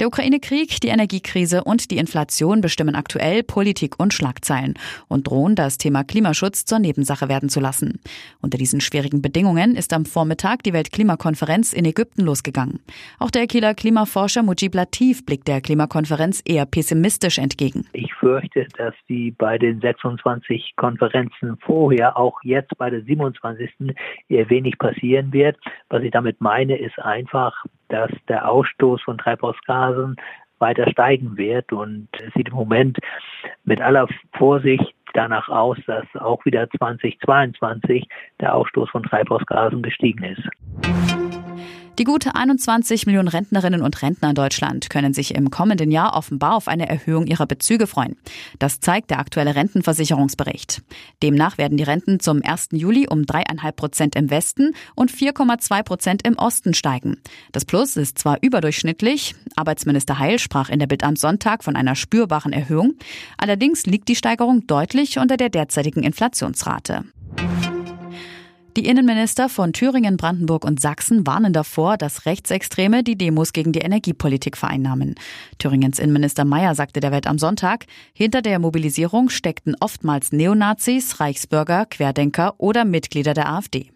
Der Ukraine-Krieg, die Energiekrise und die Inflation bestimmen aktuell Politik und Schlagzeilen und drohen, das Thema Klimaschutz zur Nebensache werden zu lassen. Unter diesen schwierigen Bedingungen ist am Vormittag die Weltklimakonferenz in Ägypten losgegangen. Auch der Kieler Klimaforscher Mujib Latif blickt der Klimakonferenz eher pessimistisch entgegen. Ich fürchte, dass die bei den 26 Konferenzen vorher, auch jetzt bei der 27. eher wenig passieren wird. Was ich damit meine, ist einfach, dass der Ausstoß von Treibhausgasen weiter steigen wird. Und es sieht im Moment mit aller Vorsicht danach aus, dass auch wieder 2022 der Ausstoß von Treibhausgasen gestiegen ist. Die gute 21 Millionen Rentnerinnen und Rentner in Deutschland können sich im kommenden Jahr offenbar auf eine Erhöhung ihrer Bezüge freuen. Das zeigt der aktuelle Rentenversicherungsbericht. Demnach werden die Renten zum 1. Juli um 3,5 Prozent im Westen und 4,2 Prozent im Osten steigen. Das Plus ist zwar überdurchschnittlich, Arbeitsminister Heil sprach in der Bild am Sonntag von einer spürbaren Erhöhung. Allerdings liegt die Steigerung deutlich unter der derzeitigen Inflationsrate. Die Innenminister von Thüringen, Brandenburg und Sachsen warnen davor, dass Rechtsextreme die Demos gegen die Energiepolitik vereinnahmen. Thüringens Innenminister Mayer sagte der Welt am Sonntag, hinter der Mobilisierung steckten oftmals Neonazis, Reichsbürger, Querdenker oder Mitglieder der AfD.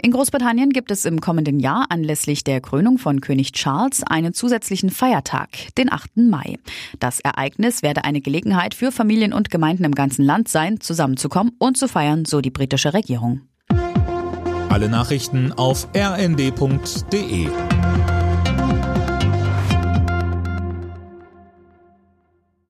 In Großbritannien gibt es im kommenden Jahr anlässlich der Krönung von König Charles einen zusätzlichen Feiertag, den 8. Mai. Das Ereignis werde eine Gelegenheit für Familien und Gemeinden im ganzen Land sein, zusammenzukommen und zu feiern, so die britische Regierung. Alle Nachrichten auf rnd.de